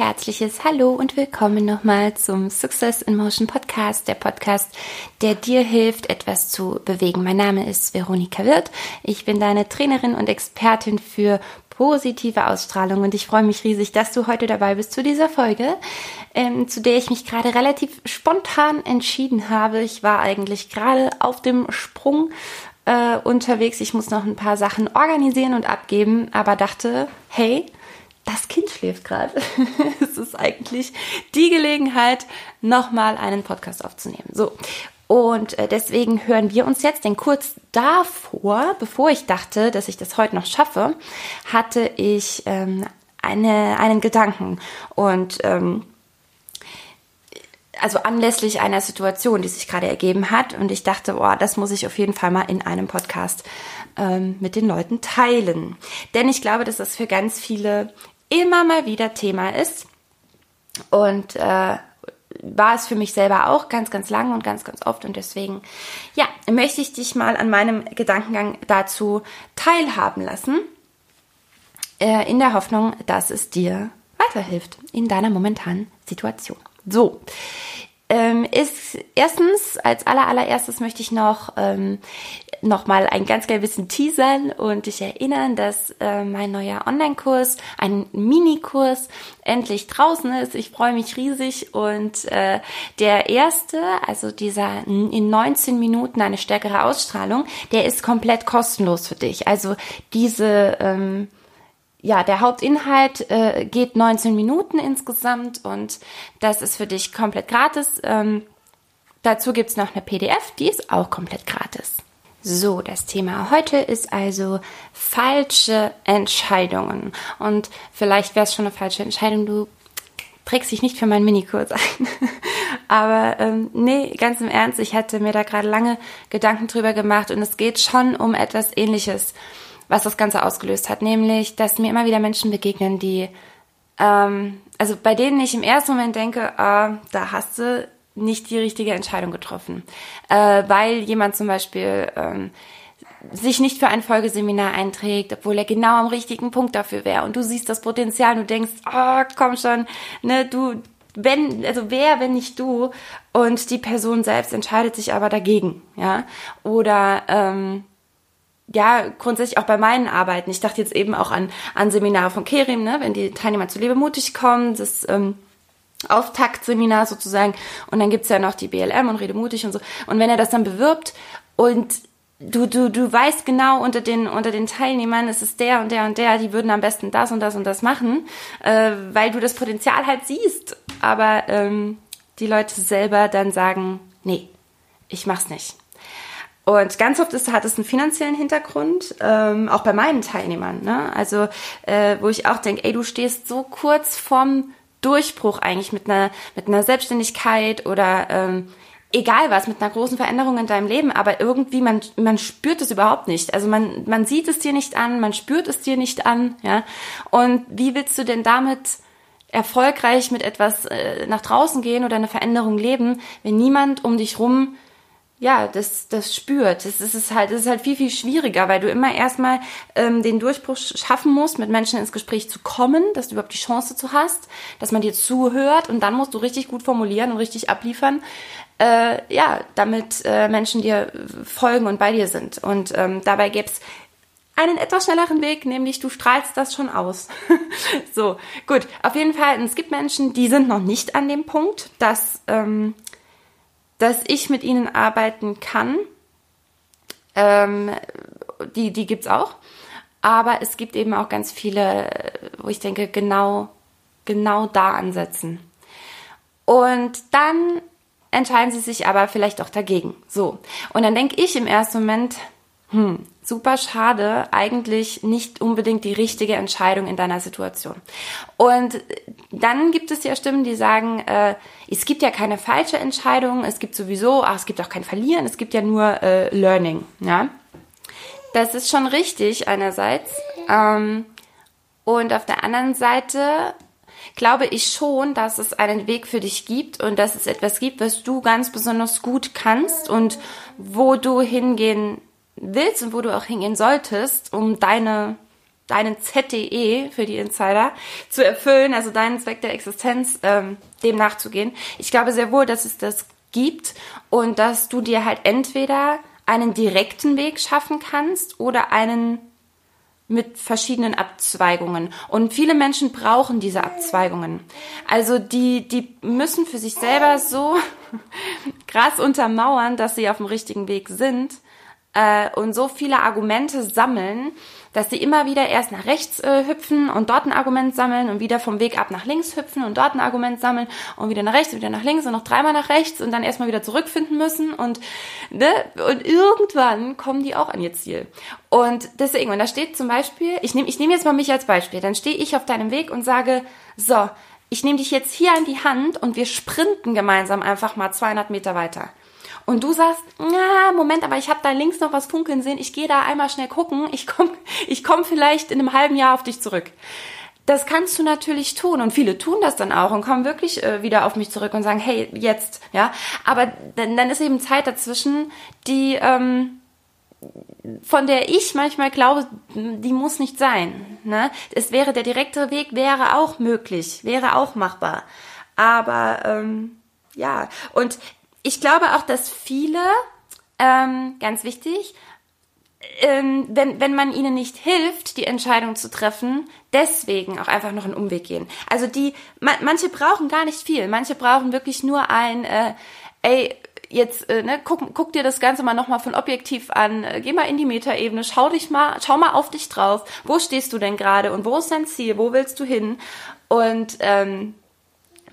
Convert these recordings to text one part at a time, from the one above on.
herzliches Hallo und willkommen nochmal zum Success in Motion Podcast, der Podcast, der dir hilft, etwas zu bewegen. Mein Name ist Veronika Wirth. Ich bin deine Trainerin und Expertin für positive Ausstrahlung und ich freue mich riesig, dass du heute dabei bist zu dieser Folge, ähm, zu der ich mich gerade relativ spontan entschieden habe. Ich war eigentlich gerade auf dem Sprung äh, unterwegs. Ich muss noch ein paar Sachen organisieren und abgeben, aber dachte, hey, das Kind schläft gerade. es ist eigentlich die Gelegenheit, nochmal einen Podcast aufzunehmen. So. Und äh, deswegen hören wir uns jetzt, denn kurz davor, bevor ich dachte, dass ich das heute noch schaffe, hatte ich ähm, eine, einen Gedanken. Und ähm, also anlässlich einer Situation, die sich gerade ergeben hat. Und ich dachte, boah, das muss ich auf jeden Fall mal in einem Podcast ähm, mit den Leuten teilen. Denn ich glaube, dass das für ganz viele immer mal wieder Thema ist. Und äh, war es für mich selber auch ganz, ganz lang und ganz, ganz oft. Und deswegen, ja, möchte ich dich mal an meinem Gedankengang dazu teilhaben lassen. Äh, in der Hoffnung, dass es dir weiterhilft in deiner momentanen Situation. So, ähm, ist erstens, als aller, allererstes möchte ich noch, ähm, noch mal ein ganz klein bisschen teasern und dich erinnern, dass äh, mein neuer Online-Kurs, ein Minikurs, endlich draußen ist. Ich freue mich riesig und äh, der erste, also dieser in 19 Minuten eine stärkere Ausstrahlung, der ist komplett kostenlos für dich. Also diese ähm, ja, der Hauptinhalt äh, geht 19 Minuten insgesamt und das ist für dich komplett gratis. Ähm, dazu gibt's noch eine PDF, die ist auch komplett gratis. So, das Thema heute ist also falsche Entscheidungen. Und vielleicht wäre es schon eine falsche Entscheidung, du trägst dich nicht für meinen Minikurs ein. Aber ähm, nee, ganz im Ernst, ich hatte mir da gerade lange Gedanken drüber gemacht und es geht schon um etwas ähnliches was das Ganze ausgelöst hat, nämlich, dass mir immer wieder Menschen begegnen, die, ähm, also bei denen ich im ersten Moment denke, äh, da hast du nicht die richtige Entscheidung getroffen, äh, weil jemand zum Beispiel ähm, sich nicht für ein Folgeseminar einträgt, obwohl er genau am richtigen Punkt dafür wäre. Und du siehst das Potenzial und du denkst, oh, komm schon, ne, du, wenn, also wer, wenn nicht du? Und die Person selbst entscheidet sich aber dagegen, ja, oder ähm, ja, grundsätzlich auch bei meinen Arbeiten. Ich dachte jetzt eben auch an, an Seminare von Kerim, ne, wenn die Teilnehmer zu Lebe mutig kommen, das ähm, Auftaktseminar sozusagen. Und dann gibt's ja noch die BLM und Rede mutig und so. Und wenn er das dann bewirbt und du, du, du weißt genau unter den, unter den Teilnehmern, es ist der und der und der, die würden am besten das und das und das machen, äh, weil du das Potenzial halt siehst. Aber ähm, die Leute selber dann sagen, nee, ich mach's nicht. Und ganz oft ist, hat es einen finanziellen Hintergrund, ähm, auch bei meinen Teilnehmern. Ne? Also, äh, wo ich auch denke, ey, du stehst so kurz vorm Durchbruch eigentlich mit einer, mit einer Selbstständigkeit oder ähm, egal was, mit einer großen Veränderung in deinem Leben, aber irgendwie, man, man spürt es überhaupt nicht. Also man, man sieht es dir nicht an, man spürt es dir nicht an, ja. Und wie willst du denn damit erfolgreich mit etwas äh, nach draußen gehen oder eine Veränderung leben, wenn niemand um dich rum ja, das, das spürt. Das ist halt, das ist halt viel, viel schwieriger, weil du immer erstmal ähm, den Durchbruch schaffen musst, mit Menschen ins Gespräch zu kommen, dass du überhaupt die Chance zu hast, dass man dir zuhört und dann musst du richtig gut formulieren und richtig abliefern, äh, ja, damit äh, Menschen dir folgen und bei dir sind. Und ähm, dabei gibt's einen etwas schnelleren Weg, nämlich du strahlst das schon aus. so, gut. Auf jeden Fall, es gibt Menschen, die sind noch nicht an dem Punkt, dass ähm, dass ich mit ihnen arbeiten kann. Ähm, die die gibt's auch. Aber es gibt eben auch ganz viele, wo ich denke, genau, genau da ansetzen. Und dann entscheiden sie sich aber vielleicht auch dagegen. So. Und dann denke ich im ersten Moment, hm, super schade, eigentlich nicht unbedingt die richtige Entscheidung in deiner Situation. Und dann gibt es ja Stimmen, die sagen, äh, es gibt ja keine falsche Entscheidung, es gibt sowieso, ach, es gibt auch kein Verlieren, es gibt ja nur äh, Learning. Ja, das ist schon richtig einerseits. Ähm, und auf der anderen Seite glaube ich schon, dass es einen Weg für dich gibt und dass es etwas gibt, was du ganz besonders gut kannst und wo du hingehen willst und wo du auch hingehen solltest, um deine deinen ZDE für die Insider zu erfüllen, also deinen Zweck der Existenz, ähm, dem nachzugehen. Ich glaube sehr wohl, dass es das gibt und dass du dir halt entweder einen direkten Weg schaffen kannst oder einen mit verschiedenen Abzweigungen. Und viele Menschen brauchen diese Abzweigungen. Also die, die müssen für sich selber so krass untermauern, dass sie auf dem richtigen Weg sind äh, und so viele Argumente sammeln, dass sie immer wieder erst nach rechts äh, hüpfen und dort ein Argument sammeln und wieder vom Weg ab nach links hüpfen und dort ein Argument sammeln und wieder nach rechts, wieder nach links und noch dreimal nach rechts und dann erstmal wieder zurückfinden müssen und ne, und irgendwann kommen die auch an ihr Ziel. Und deswegen, und da steht zum Beispiel, ich nehme ich nehm jetzt mal mich als Beispiel, dann stehe ich auf deinem Weg und sage, so, ich nehme dich jetzt hier an die Hand und wir sprinten gemeinsam einfach mal 200 Meter weiter und du sagst, na, Moment, aber ich habe da links noch was funkeln sehen, ich gehe da einmal schnell gucken, ich komme ich komm vielleicht in einem halben Jahr auf dich zurück. Das kannst du natürlich tun und viele tun das dann auch und kommen wirklich äh, wieder auf mich zurück und sagen, hey, jetzt, ja. Aber dann, dann ist eben Zeit dazwischen, die ähm, von der ich manchmal glaube, die muss nicht sein. Ne? Es wäre der direktere Weg, wäre auch möglich, wäre auch machbar. Aber ähm, ja, und ich glaube auch, dass viele, ähm, ganz wichtig, ähm, wenn, wenn man ihnen nicht hilft, die Entscheidung zu treffen, deswegen auch einfach noch einen Umweg gehen. Also die, man, manche brauchen gar nicht viel, manche brauchen wirklich nur ein, äh, ey, jetzt äh, ne, guck, guck dir das Ganze mal nochmal von objektiv an, äh, geh mal in die Metaebene, schau dich mal, schau mal auf dich drauf, wo stehst du denn gerade und wo ist dein Ziel, wo willst du hin? Und ähm,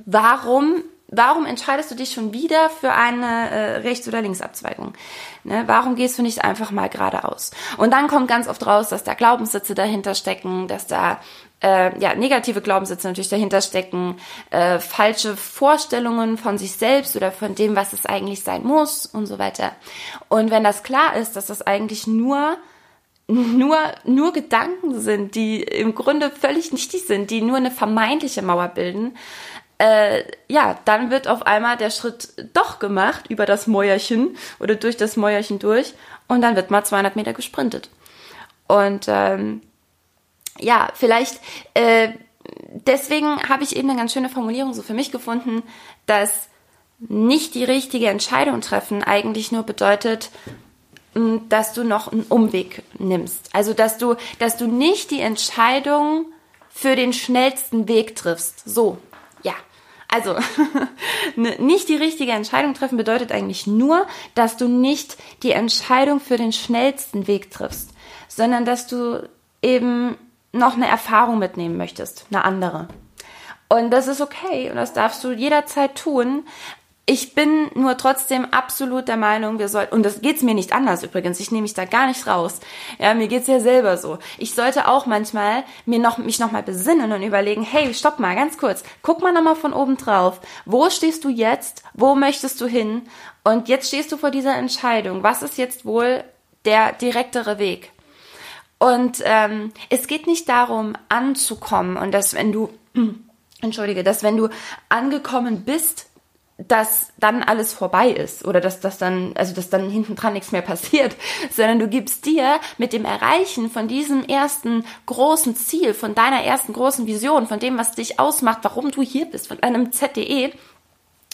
warum warum entscheidest du dich schon wieder für eine äh, Rechts- oder Linksabzweigung? Ne? Warum gehst du nicht einfach mal geradeaus? Und dann kommt ganz oft raus, dass da Glaubenssitze dahinter stecken, dass da äh, ja negative Glaubenssitze natürlich dahinter stecken, äh, falsche Vorstellungen von sich selbst oder von dem, was es eigentlich sein muss und so weiter. Und wenn das klar ist, dass das eigentlich nur nur, nur Gedanken sind, die im Grunde völlig nichtig sind, die nur eine vermeintliche Mauer bilden, äh, ja, dann wird auf einmal der Schritt doch gemacht über das Mäuerchen oder durch das Mäuerchen durch und dann wird mal 200 Meter gesprintet. Und ähm, ja, vielleicht äh, deswegen habe ich eben eine ganz schöne Formulierung so für mich gefunden, dass nicht die richtige Entscheidung treffen eigentlich nur bedeutet, dass du noch einen Umweg nimmst. Also dass du, dass du nicht die Entscheidung für den schnellsten Weg triffst. So. Also, ne, nicht die richtige Entscheidung treffen bedeutet eigentlich nur, dass du nicht die Entscheidung für den schnellsten Weg triffst, sondern dass du eben noch eine Erfahrung mitnehmen möchtest, eine andere. Und das ist okay und das darfst du jederzeit tun, ich bin nur trotzdem absolut der Meinung, wir sollten, und das geht's mir nicht anders übrigens, ich nehme mich da gar nicht raus. Ja, mir geht's ja selber so. Ich sollte auch manchmal mir noch, mich nochmal besinnen und überlegen, hey, stopp mal, ganz kurz, guck mal nochmal von oben drauf. Wo stehst du jetzt? Wo möchtest du hin? Und jetzt stehst du vor dieser Entscheidung. Was ist jetzt wohl der direktere Weg? Und ähm, es geht nicht darum, anzukommen und dass wenn du, entschuldige, dass wenn du angekommen bist, dass dann alles vorbei ist oder dass das dann, also dass dann hinten dran nichts mehr passiert, sondern du gibst dir mit dem Erreichen von diesem ersten großen Ziel, von deiner ersten großen Vision, von dem, was dich ausmacht, warum du hier bist, von einem ZDE,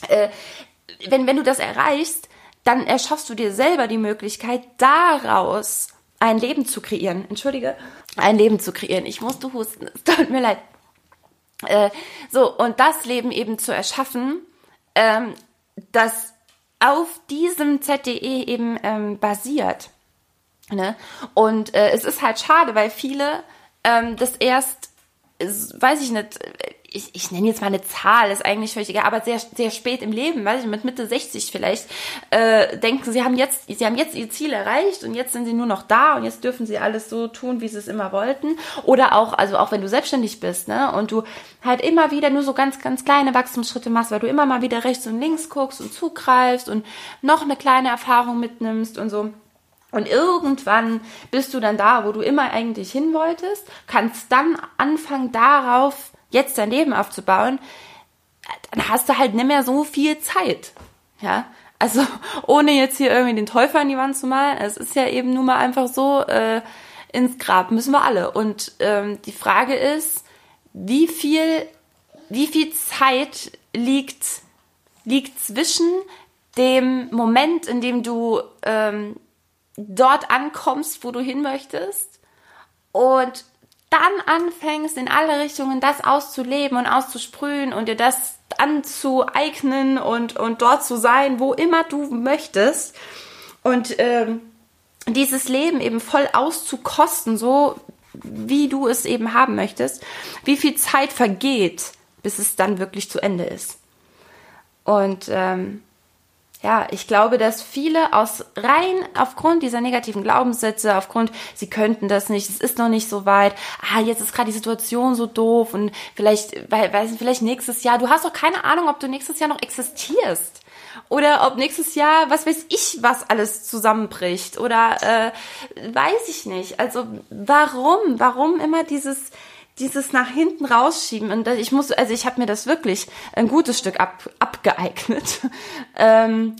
äh, wenn, wenn du das erreichst, dann erschaffst du dir selber die Möglichkeit, daraus ein Leben zu kreieren. Entschuldige, ein Leben zu kreieren. Ich musste husten, es tut mir leid. Äh, so, und das Leben eben zu erschaffen, ähm, das auf diesem ZDE eben ähm, basiert. Ne? Und äh, es ist halt schade, weil viele ähm, das erst, weiß ich nicht, ich, ich nenne jetzt mal eine Zahl, ist eigentlich völlig egal, aber sehr, sehr spät im Leben, weiß ich, mit Mitte 60 vielleicht, äh, denken, sie haben jetzt, sie haben jetzt ihr Ziel erreicht und jetzt sind sie nur noch da und jetzt dürfen sie alles so tun, wie sie es immer wollten. Oder auch, also auch wenn du selbstständig bist, ne, und du halt immer wieder nur so ganz, ganz kleine Wachstumsschritte machst, weil du immer mal wieder rechts und links guckst und zugreifst und noch eine kleine Erfahrung mitnimmst und so. Und irgendwann bist du dann da, wo du immer eigentlich hin wolltest, kannst dann anfangen, darauf jetzt dein Leben aufzubauen, dann hast du halt nicht mehr so viel Zeit. Ja, also ohne jetzt hier irgendwie den Teufel an die Wand zu malen, es ist ja eben nun mal einfach so, äh, ins Grab müssen wir alle. Und ähm, die Frage ist, wie viel, wie viel Zeit liegt, liegt zwischen dem Moment, in dem du ähm, dort ankommst, wo du hin möchtest und dann anfängst, in alle Richtungen das auszuleben und auszusprühen und dir das anzueignen und, und dort zu sein, wo immer du möchtest. Und ähm, dieses Leben eben voll auszukosten, so wie du es eben haben möchtest, wie viel Zeit vergeht, bis es dann wirklich zu Ende ist. Und ähm, ja, ich glaube, dass viele aus rein aufgrund dieser negativen Glaubenssätze, aufgrund, sie könnten das nicht, es ist noch nicht so weit, ah, jetzt ist gerade die Situation so doof und vielleicht, weil, weil vielleicht nächstes Jahr, du hast doch keine Ahnung, ob du nächstes Jahr noch existierst. Oder ob nächstes Jahr, was weiß ich, was alles zusammenbricht. Oder äh, weiß ich nicht. Also warum? Warum immer dieses dieses nach hinten rausschieben. Und ich muss, also ich habe mir das wirklich ein gutes Stück ab, abgeeignet, ähm,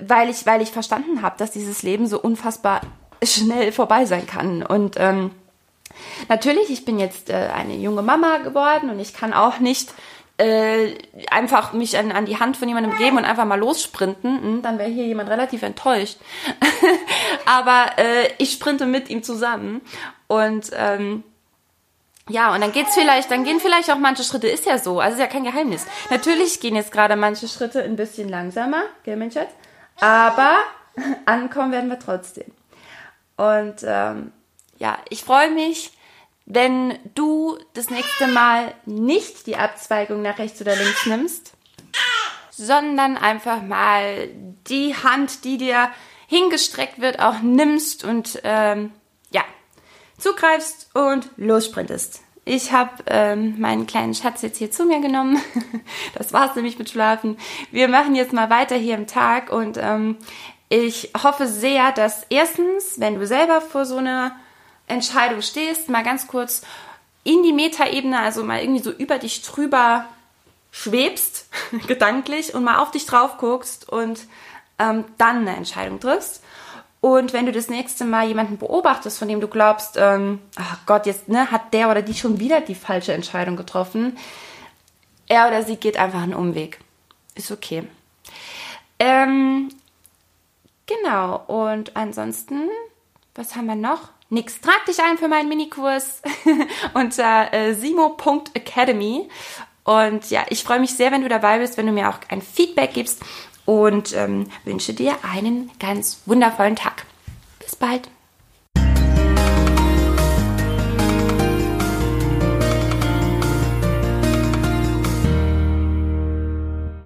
weil ich, weil ich verstanden habe, dass dieses Leben so unfassbar schnell vorbei sein kann. Und ähm, natürlich, ich bin jetzt äh, eine junge Mama geworden und ich kann auch nicht äh, einfach mich an, an die Hand von jemandem geben und einfach mal lossprinten, hm, dann wäre hier jemand relativ enttäuscht. Aber äh, ich sprinte mit ihm zusammen. Und ähm, ja, und dann geht's vielleicht, dann gehen vielleicht auch manche Schritte, ist ja so, also ist ja kein Geheimnis. Natürlich gehen jetzt gerade manche Schritte ein bisschen langsamer, gell, mein Schatz? Aber ankommen werden wir trotzdem. Und ähm, ja, ich freue mich, wenn du das nächste Mal nicht die Abzweigung nach rechts oder links nimmst, sondern einfach mal die Hand, die dir hingestreckt wird, auch nimmst und ähm, ja, zugreifst und lossprintest. Ich habe ähm, meinen kleinen Schatz jetzt hier zu mir genommen. das war's nämlich mit Schlafen. Wir machen jetzt mal weiter hier im Tag und ähm, ich hoffe sehr, dass erstens, wenn du selber vor so einer Entscheidung stehst, mal ganz kurz in die Metaebene, also mal irgendwie so über dich drüber schwebst, gedanklich, und mal auf dich drauf guckst und ähm, dann eine Entscheidung triffst. Und wenn du das nächste Mal jemanden beobachtest, von dem du glaubst, ähm, ach Gott, jetzt ne, hat der oder die schon wieder die falsche Entscheidung getroffen, er oder sie geht einfach einen Umweg. Ist okay. Ähm, genau, und ansonsten, was haben wir noch? Nix. Trag dich ein für meinen Minikurs unter äh, simo.academy. Und ja, ich freue mich sehr, wenn du dabei bist, wenn du mir auch ein Feedback gibst und ähm, wünsche dir einen ganz wundervollen Tag. Bis bald.